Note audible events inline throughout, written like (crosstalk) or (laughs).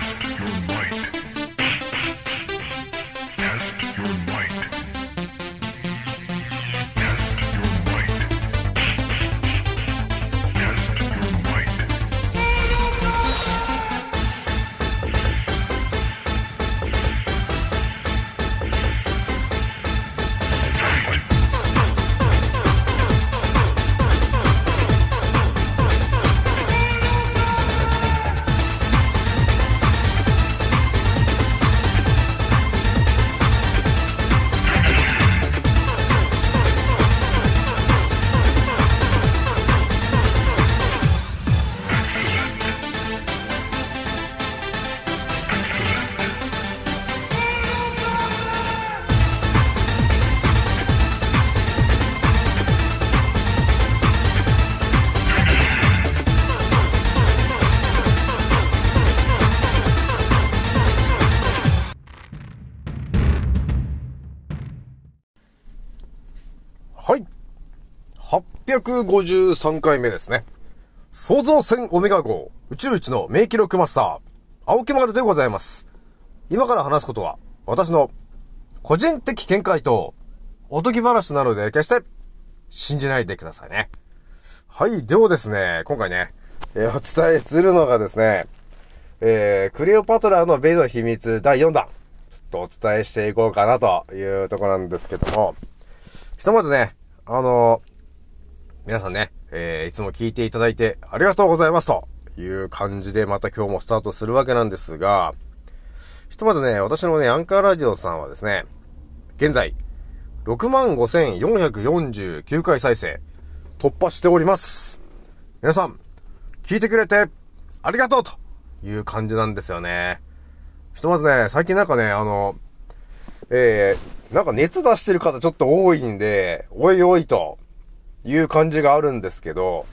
Test your might. 853回目ですね。創造船オメガ号宇宙一の名記録マスター、青木丸でございます。今から話すことは、私の個人的見解と、おとぎ話なので、決して信じないでくださいね。はい、ではですね、今回ね、えーお伝えするのがですね、えー、クレオパトラのベイの秘密第4弾、ちょっとお伝えしていこうかなというところなんですけども、ひとまずね、あの皆さんね、えー、いつも聞いていただいてありがとうございますという感じでまた今日もスタートするわけなんですが、ひとまずね、私のね、アンカーラジオさんはですね、現在、65,449回再生、突破しております。皆さん、聞いてくれて、ありがとうという感じなんですよね。ひとまずね、最近なんかね、あの、えー、なんか熱出してる方ちょっと多いんで、おいおいという感じがあるんですけど、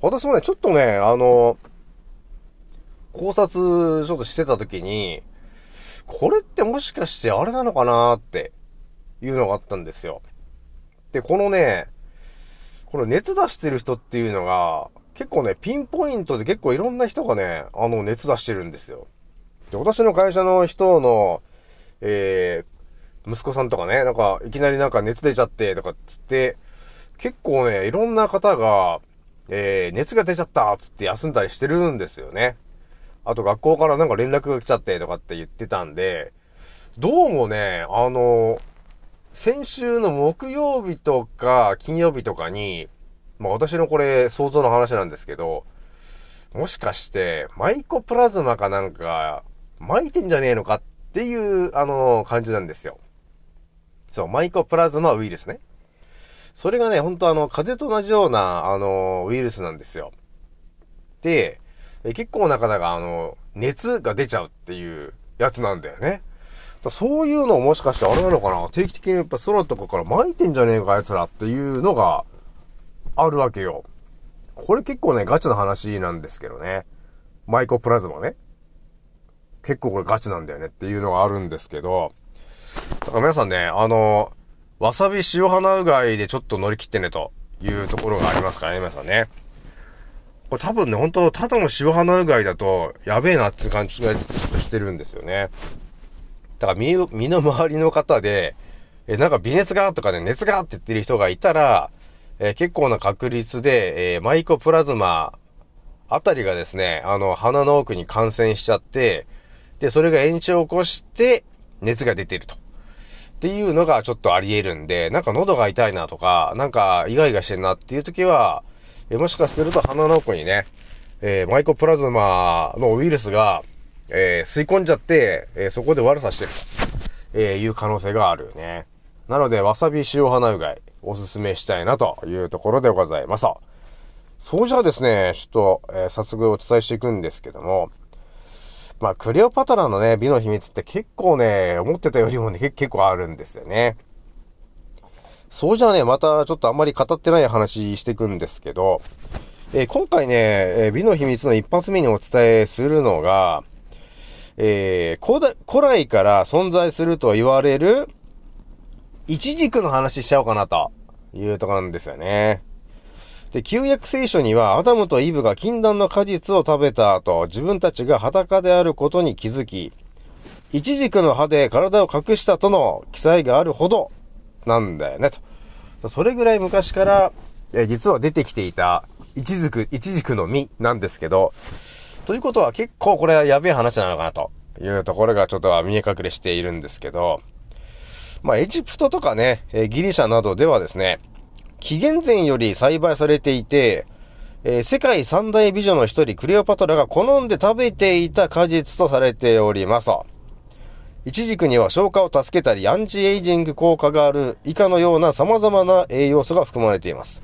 私もね、ちょっとね、あの、考察ちょっとしてた時に、これってもしかしてあれなのかなっていうのがあったんですよ。で、このね、この熱出してる人っていうのが、結構ね、ピンポイントで結構いろんな人がね、あの、熱出してるんですよ。で、私の会社の人の、えー、息子さんとかね、なんか、いきなりなんか熱出ちゃって、とかっつって、結構ね、いろんな方が、えー、熱が出ちゃったつって休んだりしてるんですよね。あと学校からなんか連絡が来ちゃってとかって言ってたんで、どうもね、あの、先週の木曜日とか金曜日とかに、まあ私のこれ想像の話なんですけど、もしかしてマイコプラズマかなんか巻いてんじゃねえのかっていう、あの、感じなんですよ。そう、マイコプラズマウイルスね。それがね、本当あの、風邪と同じような、あの、ウイルスなんですよ。で、結構な方が、あの、熱が出ちゃうっていうやつなんだよね。そういうのもしかしてあれなのかな？定期的にやっぱ空とかから巻いてんじゃねえか、奴らっていうのがあるわけよ。これ結構ね、ガチな話なんですけどね。マイコプラズマね。結構これガチなんだよねっていうのがあるんですけど、だから皆さんね、あの、わさび塩花うがいでちょっと乗り切ってねというところがありますからね、皆さんね。これ多分ね、本当ただの塩花うがいだと、やべえなって感じがちょっとしてるんですよね。だから身、身の回りの方で、え、なんか微熱がとかね、熱がって言ってる人がいたら、えー結構な確率で、えーマイコプラズマあたりがですね、あの、鼻の奥に感染しちゃって、で、それが炎症を起こして、熱が出てると。っていうのがちょっとあり得るんで、なんか喉が痛いなとか、なんかイガイガしてんなっていう時は、えもしかすると鼻の奥にね、えーマイコプラズマのウイルスが、えー吸い込んじゃって、えーそこで悪さしてると、えいう可能性があるよね。なので、わさび塩花うがい、おすすめしたいなというところでございます。そうじゃあですね、ちょっと、え早速お伝えしていくんですけども、まあ、クレオパトラのね、美の秘密って結構ね、思ってたよりもね、(laughs) 結構あるんですよね。そうじゃね、またちょっとあんまり語ってない話していくんですけど、えー今回ね、えー美の秘密の一発目にお伝えするのが、えー古代、古来から存在すると言われる、イチジクの話しちゃおうかなというところなんですよね。で、旧約聖書には、アダムとイブが禁断の果実を食べた後、自分たちが裸であることに気づき、イチジクの葉で体を隠したとの記載があるほど、なんだよね、と。それぐらい昔から、え実は出てきていた、イチジク、イチジクの実なんですけど、ということは結構これはやべえ話なのかなというところがちょっと見え隠れしているんですけど、まあエジプトとかね、ギリシャなどではですね、紀元前より栽培されていて、えー、世界三大美女の一人クレオパトラが好んで食べていた果実とされております。イチジクには消化を助けたりアンチエイジング効果がある以下のような様々な栄養素が含まれています。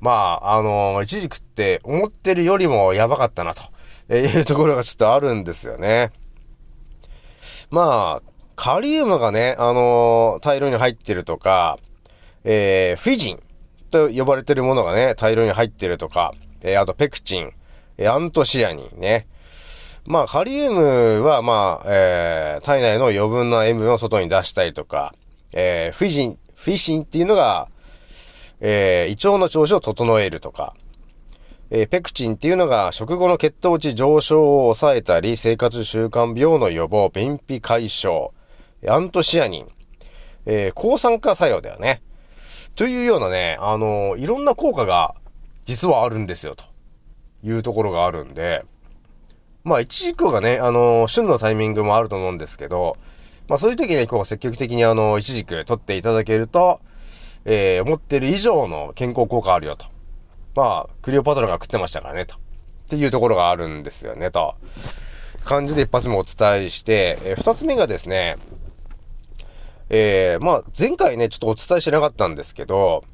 まあ、あのー、イチジクって思ってるよりもやばかったなと、えいうところがちょっとあるんですよね。まあ、カリウムがね、あのー、大量に入ってるとか、えー、フィジンと呼ばれてるものがね、大量に入ってるとか、えー、あとペクチン、えー、アントシアニンね。まあ、カリウムは、まあ、えー、体内の余分な塩分を外に出したりとか、えー、フィジン、フィシンっていうのが、えー、胃腸の調子を整えるとか、えー、ペクチンっていうのが食後の血糖値上昇を抑えたり、生活習慣病の予防、便秘解消、アントシアニン、えー、抗酸化作用だよね。というようなね、あのいろんな効果が実はあるんですよ、というところがあるんで、まあ、一軸がね、あの旬のタイミングもあると思うんですけど、まあそういう時にこう積極的にあの、一軸取っていただけると、えー、思ってる以上の健康効果あるよと。まあ、クリオパトラが食ってましたからね、と。っていうところがあるんですよね、と。感じで一発目お伝えして、えー、二つ目がですね、えー、まあ、前回ね、ちょっとお伝えしなかったんですけど、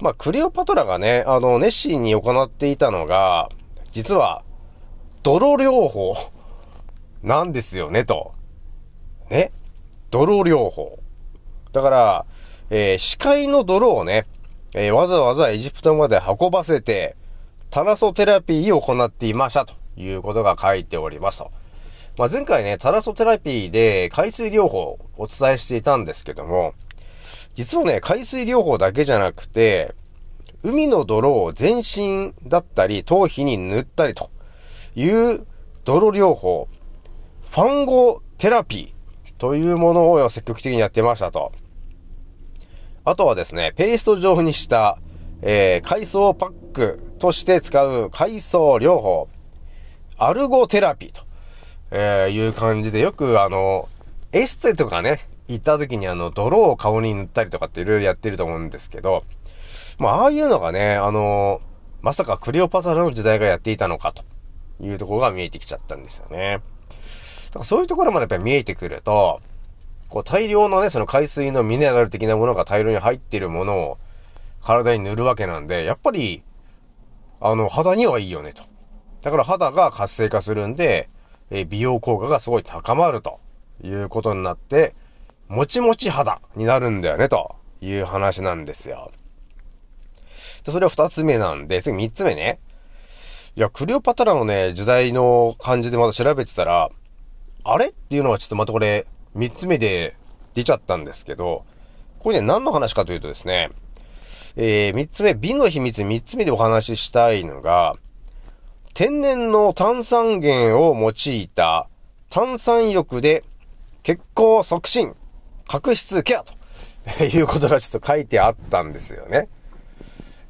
まあ、クレオパトラがね、あの、熱心に行っていたのが、実は、泥療法なんですよね、と。ね。泥療法。だから、えー、視界の泥をね、えー、わざわざエジプトまで運ばせて、タラソテラピーを行っていましたということが書いておりますと。まあ、前回ね、タラソテラピーで海水療法をお伝えしていたんですけども、実はね、海水療法だけじゃなくて、海の泥を全身だったり頭皮に塗ったりという泥療法、ファンゴテラピーというものを積極的にやってましたと。あとはですね、ペースト状にした、えー、海藻パックとして使う海藻療法、アルゴテラピーとえー、いう感じで、よくあの、エステとかね、行った時にあの、泥を顔に塗ったりとかっていろいろやってると思うんですけど、まあ、ああいうのがね、あの、まさかクレオパトラの時代がやっていたのかというところが見えてきちゃったんですよね。だからそういうところまでやっぱり見えてくると、こう大量のね、その海水のミネラル的なものが大量に入ってるものを体に塗るわけなんで、やっぱり、あの、肌にはいいよねと。だから肌が活性化するんで、え美容効果がすごい高まるということになって、もちもち肌になるんだよね、という話なんですよ。で、それは二つ目なんで、次三つ目ね。いや、クレオパトラのね、時代の感じでまた調べてたら、あれっていうのはちょっとまたこれ、三つ目で出ちゃったんですけど、これね、何の話かというとですね、えー、三つ目、美の秘密三つ目でお話ししたいのが、天然の炭酸源を用いた炭酸浴で血行促進、角質ケアと (laughs) いうことがちょっと書いてあったんですよね。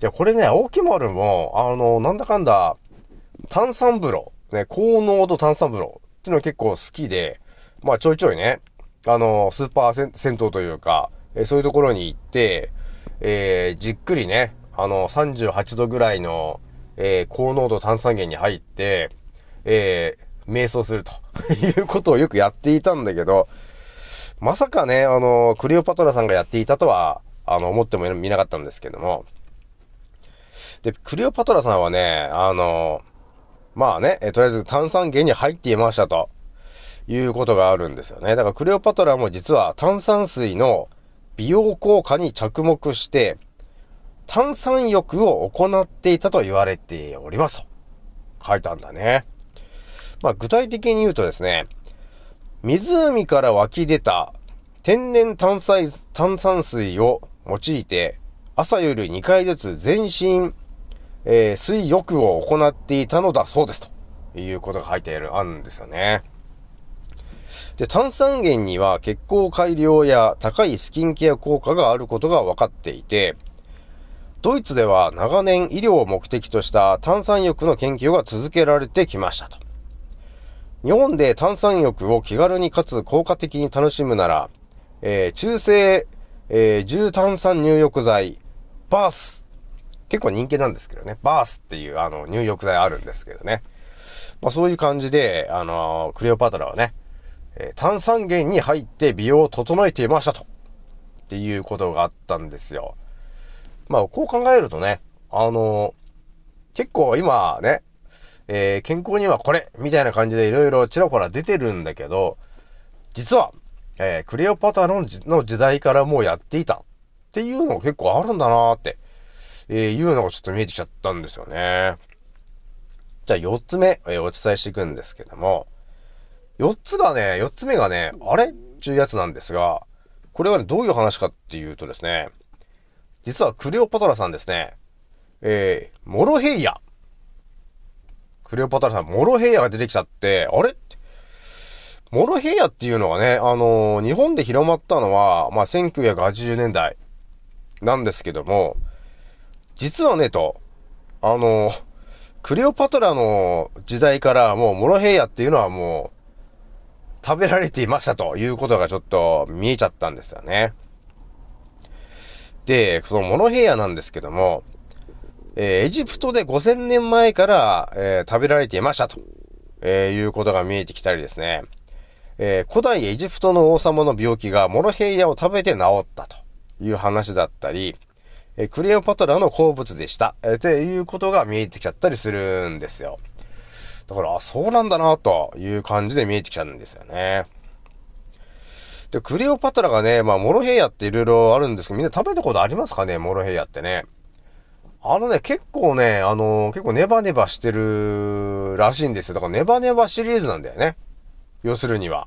いや、これね、青木丸も、あの、なんだかんだ、炭酸風呂、ね、高濃度炭酸風呂っていうの結構好きで、まあちょいちょいね、あの、スーパー銭湯というか、えそういうところに行って、えー、じっくりね、あの、38度ぐらいの、えー、高濃度炭酸源に入って、えー、瞑想すると (laughs) いうことをよくやっていたんだけど、まさかね、あの、クレオパトラさんがやっていたとは、あの、思ってもみなかったんですけども。で、クレオパトラさんはね、あの、まあね、えとりあえず炭酸源に入っていましたと、いうことがあるんですよね。だからクレオパトラも実は炭酸水の美容効果に着目して、炭酸浴を行っていたと言われておりますと。書いたんだね。まあ、具体的に言うとですね、湖から湧き出た天然炭酸炭酸水を用いて朝夜2回ずつ全身、えー、水浴を行っていたのだそうですということが書いてある、あるんですよね。で、炭酸源には血行改良や高いスキンケア効果があることが分かっていて、ドイツでは長年医療を目的とした炭酸浴の研究が続けられてきましたと。日本で炭酸浴を気軽にかつ効果的に楽しむなら、えー、中性、えー、重炭酸入浴剤、バース。結構人気なんですけどね。バースっていうあの入浴剤あるんですけどね。まあそういう感じで、あのー、クレオパトラはね、え、炭酸源に入って美容を整えていましたと。っていうことがあったんですよ。まあこう考えるとね、あのー、結構今ね、えー、健康にはこれみたいな感じでいろいろちらほら出てるんだけど、実は、えー、クレオパトラのの時代からもうやっていたっていうのが結構あるんだなーって、えー、いうのがちょっと見えてきちゃったんですよね。じゃあ4つ目、えー、お伝えしていくんですけども、4つがね、4つ目がね、あれ？っていうやつなんですが、これはね、どういう話かっていうとですね、実はクレオパトラさんですね、えー、モロヘイヤ。クレオパトラさん、モロヘイヤが出てきちゃって、あれ？モロヘイヤっていうのがね、あのー、日本で広まったのは、まあ、1980年代なんですけども、実はね、と、あのー、クレオパトラの時代からもうモロヘイヤっていうのはもう食べられていましたということがちょっと見えちゃったんですよね。で、そのモロヘイヤなんですけども、えー、エジプトで5000年前から、えー、食べられていましたと、えー、いうことが見えてきたりですね。え古代エジプトの王様の病気がモロヘイヤを食べて治ったという話だったり、えクレオパトラの好物でした、えっていうことが見えてきちゃったりするんですよ。だから、あ、そうなんだなという感じで見えてきちゃうんですよね。で、クレオパトラがね、まあ、モロヘイヤって色々あるんですけど、みんな食べたことありますかね、モロヘイヤってね。あのね、結構ね、あのー、結構ネバネバしてるらしいんですよ。だからネバネバシリーズなんだよね。要するには。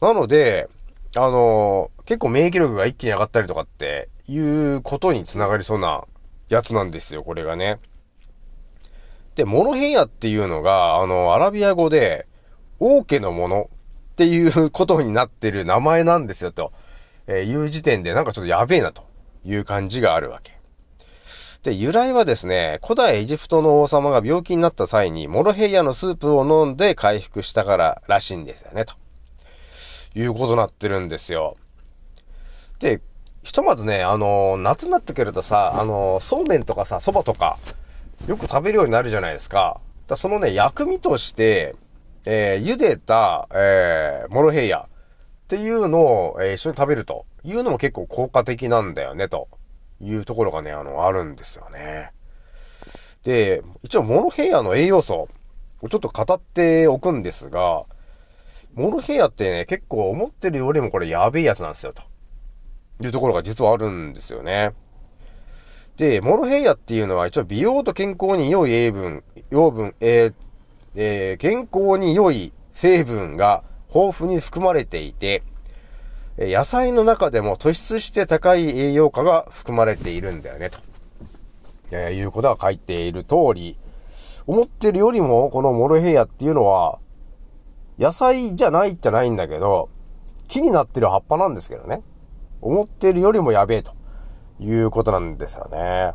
なので、あのー、結構免疫力が一気に上がったりとかっていうことにつながりそうなやつなんですよ、これがね。で、モロヘイヤっていうのが、あの、アラビア語で、王家のものっていうことになってる名前なんですよ、と、えいう時点でなんかちょっとやべえなという感じがあるわけ。で、由来はですね、古代エジプトの王様が病気になった際に、モロヘイヤのスープを飲んで回復したかららしいんですよね、ということになってるんですよ。で、ひとまずね、あのー、夏になってくるとさ、あのー、そうめんとかさ、蕎麦とか、よく食べるようになるじゃないですか。だそのね、薬味として、えー、茹でた、えー、モロヘイヤっていうのを、えー、一緒に食べるというのも結構効果的なんだよね、というところがね、あの、あるんですよね。で、一応モロヘイヤの栄養素をちょっと語っておくんですが、モロヘイヤってね、結構思ってるよりもこれやべえやつなんですよ、というところが実はあるんですよね。で、モロヘイヤっていうのは一応美容と健康に良い栄分、養分、えー、えー、健康に良い成分が豊富に含まれていて、野菜の中でも突出して高い栄養価が含まれているんだよね、と、えー、いうことが書いている通り、思ってるよりもこのモロヘイヤっていうのは、野菜じゃないっちゃないんだけど、木になってる葉っぱなんですけどね。思ってるよりもやべえということなんですよね。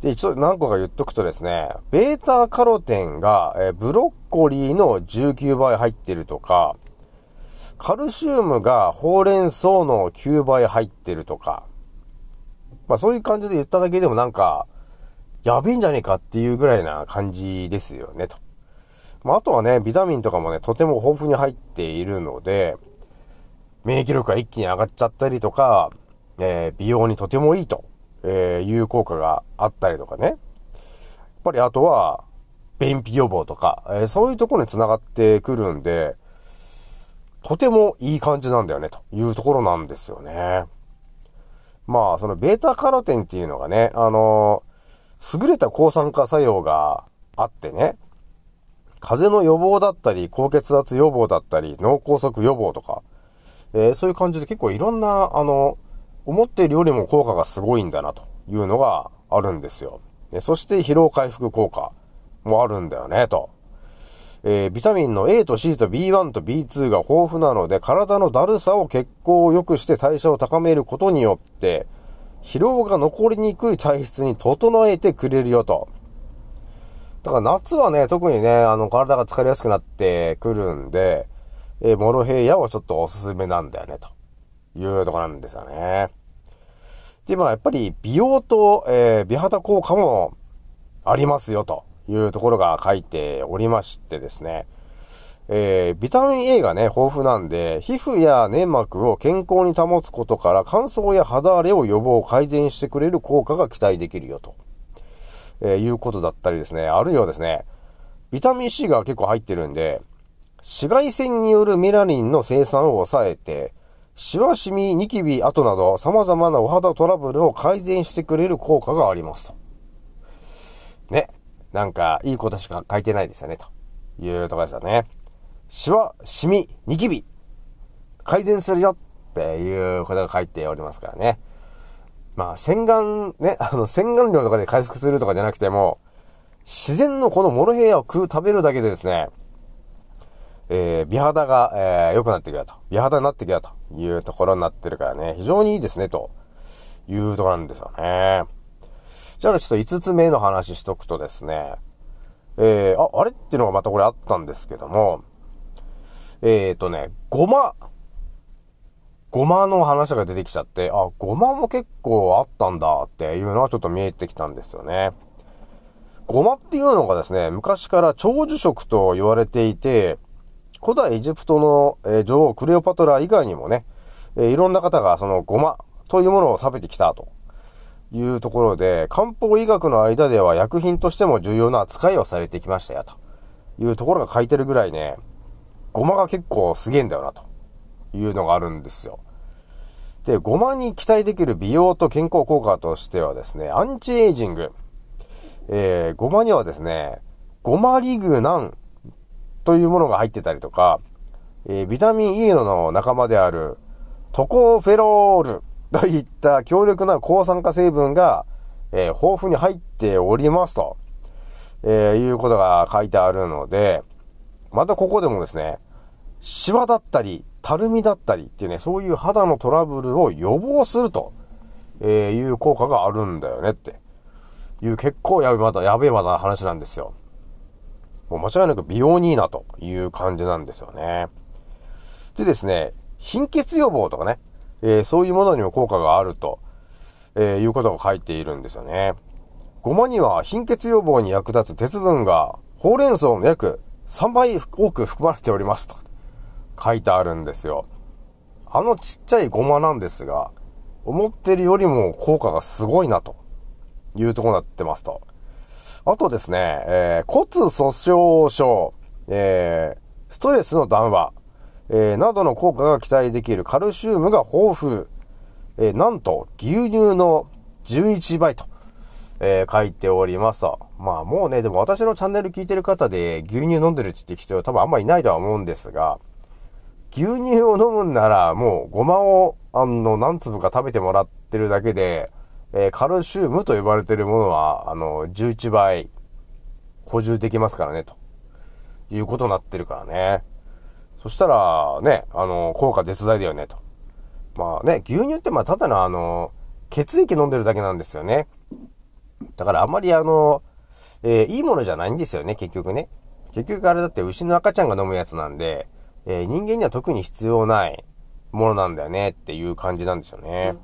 で、一応何個か言っとくとですね、ベータカロテンが、えブロッコリーの19倍入ってるとか、カルシウムがほうれん草の9倍入ってるとか、まあそういう感じで言っただけでもなんか、やべえんじゃねえかっていうぐらいな感じですよね、と。まああとはね、ビタミンとかもね、とても豊富に入っているので、免疫力が一気に上がっちゃったりとか、えー、美容にとてもいいとえー、いう効果があったりとかね。やっぱりあとは、便秘予防とか、えー、そういうところに繋がってくるんで、とてもいい感じなんだよね、というところなんですよね。まあ、そのベータカロテンっていうのがね、あのー、優れた抗酸化作用があってね、風邪の予防だったり、高血圧予防だったり、脳梗塞予防とか、えー、そういう感じで結構いろんな、あの、思っているよりも効果がすごいんだなというのがあるんですよ。そして疲労回復効果もあるんだよね、と。えー、ビタミンの A と C と B1 と B2 が豊富なので、体のだるさを血行を良くして代謝を高めることによって、疲労が残りにくい体質に整えてくれるよと。だから夏はね、特にね、あの、体が疲れやすくなってくるんで、えー、モロヘイヤはちょっとおすすめなんだよね、というとこなんですよね。で、まあ、やっぱり美容と、えー、美肌効果もありますよ、というところが書いておりましてですね。えー、ビタミン A がね、豊富なんで、皮膚や粘膜を健康に保つことから乾燥や肌荒れを予防、改善してくれる効果が期待できるよと、えー、いうことだったりですね。あるいはですね、ビタミン C が結構入ってるんで、紫外線によるメラニンの生産を抑えて、シワシミ、ニキビ、跡など様々なお肌トラブルを改善してくれる効果がありますと。ね。なんか、いいことしか書いてないですよね、というところですよね。シワ、シミ、ニキビ、改善するよっていうことが書いておりますからね。まあ、洗顔、ね、あの、洗顔料とかで回復するとかじゃなくても、自然のこのモロヘイヤを食う、食べるだけでですね、えー、美肌が、えー、良くなってくると。美肌になってくるというところになってるからね、非常にいいですね、というところなんですよね。じゃあちょっと5つ目の話しとくとですね、えー、あ、あれっていうのがまたこれあったんですけども、えっ、ー、とね、ごま、ごまの話が出てきちゃって、あ、ごまも結構あったんだっていうのはちょっと見えてきたんですよね。ごまっていうのがですね、昔から長寿食と言われていて、古代エジプトの、え、女王クレオパトラ以外にもね、え、いろんな方がそのごまというものを食べてきたというところで、漢方医学の間では薬品としても重要な扱いをされてきましたよ、というところが書いてるぐらいね、ごまが結構すげえんだよな、というのがあるんですよ。で、ごまに期待できる美容と健康効果としてはですね、アンチエイジング。えー、ごまにはですね、ゴマリグナンというものが入ってたりとか、えー、ビタミン E の仲間であるトコフェロール (laughs) といった強力な抗酸化成分が、えー、豊富に入っておりますと、えー、いうことが書いてあるので、またここでもですね、シワだったり、たるみだったりっていうね、そういう肌のトラブルを予防すると、え、いう効果があるんだよねっていう結構やべまだ、やべえまだ話なんですよ。もう間違いなく美容にいいなという感じなんですよね。でですね、貧血予防とかね、えー、そういうものにも効果があると、えー、いうことが書いているんですよね。ごまには貧血予防に役立つ鉄分がほうれん草の約3倍多く含まれておりますと書いてあるんですよ。あのちっちゃいごまなんですが、思ってるよりも効果がすごいなというとこになってますと。あとですね、えー、骨粗鬆症、えー、ストレスの緩和、えー、などの効果が期待できるカルシウムが豊富。えー、なんと、牛乳の11倍と、えー、書いておりますと。まあもうね、でも私のチャンネル聞いてる方で牛乳飲んでるって人は多分あんまいないとは思うんですが、牛乳を飲むんならもうごまを、あの、何粒か食べてもらってるだけで、えー、カルシウムと呼ばれてるものは、あの、11倍補充できますからね、ということになってるからね。そしたら、ね、あの、効果絶大だよね、と。まあね、牛乳ってまあただのあの、血液飲んでるだけなんですよね。だからあんまりあの、えー、いいものじゃないんですよね、結局ね。結局あれだって牛の赤ちゃんが飲むやつなんで、えー、人間には特に必要ないものなんだよねっていう感じなんですよね。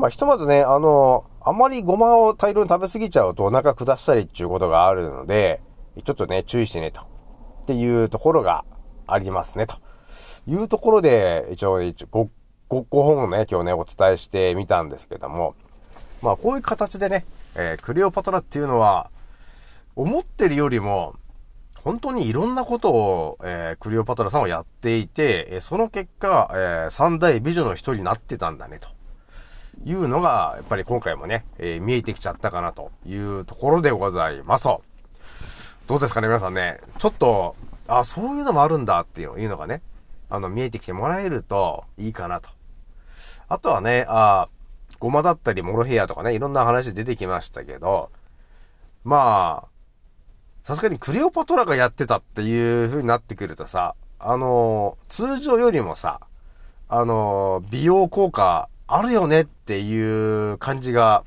まあひとまずね、あの、あまりごまを大量に食べ過ぎちゃうとお腹下したりっていうことがあるので、ちょっとね、注意してね、と。っていうところがありますね、というところで、一応、一応5、5本をね、今日ね、お伝えしてみたんですけども、まあ、こういう形でね、えー、クレオパトラっていうのは、思ってるよりも、本当にいろんなことを、えー、クレオパトラさんはやっていて、その結果、えー、三大美女の一人になってたんだね、というのが、やっぱり今回もね、えー、見えてきちゃったかなというところでございます。どうですかね、皆さんね。ちょっと、あ、そういうのもあるんだっていうのがね、あの、見えてきてもらえるといいかなと。あとはね、あゴマだったりモロヘイヤとかね、いろんな話出てきましたけど、まあ、さすがにクレオパトラがやってたっていう風になってくるとさ、あの、通常よりもさ、あの、美容効果あるよねっていう感じが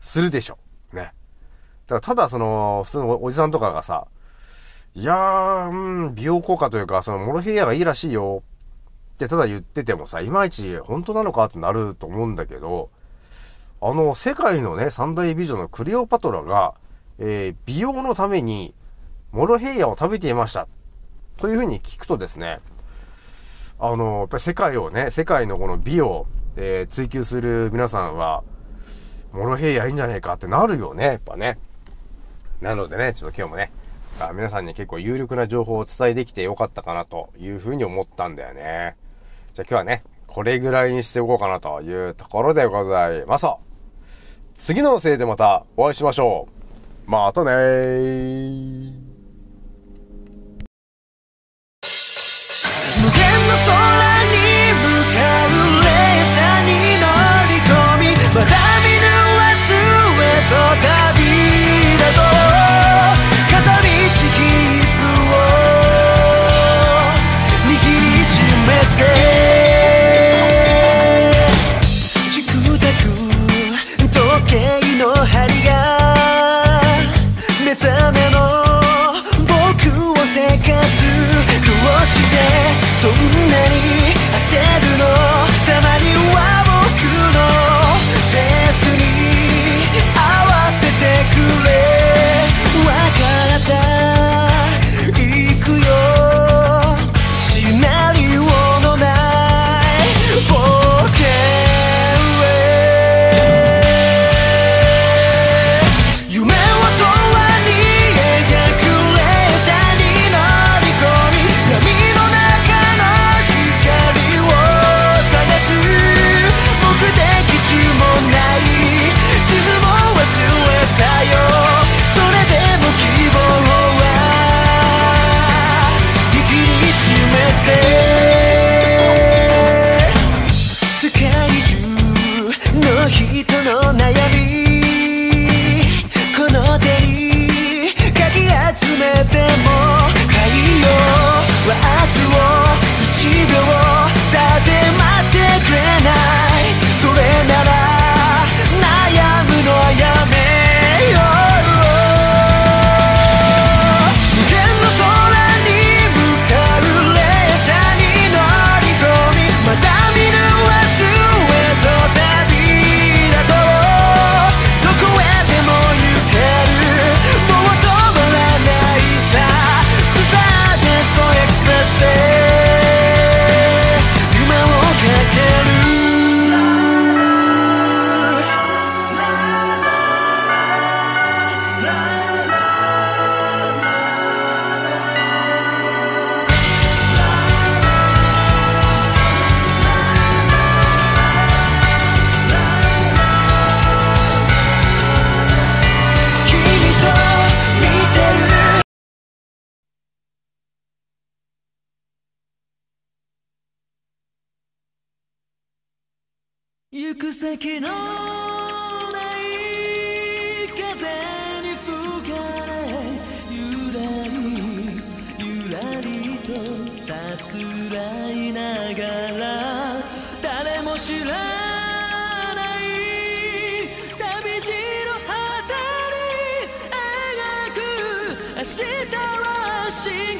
するでしょ。ね。だからただその、普通のおじさんとかがさ、いやー、うん、美容効果というか、そのモロヘイヤがいいらしいよってただ言っててもさ、いまいち本当なのかってなると思うんだけど、あの、世界のね、三大美女のクレオパトラが、えー、美容のために、モロヘイヤを食べていました。というふうに聞くとですね、あの、やっぱり世界をね、世界のこの美を、えー、追求する皆さんは、モロヘイヤいいんじゃねえかってなるよね、やっぱね。なのでね、ちょっと今日もね、あ皆さんに結構有力な情報をお伝えできてよかったかなというふうに思ったんだよね。じゃあ今日はね、これぐらいにしておこうかなというところでございます。次のせいでまたお会いしましょう。またねー。行く先のない風に吹かれゆらりゆらりとさすらいながら誰も知らない旅路の果てに描く明日は蜃気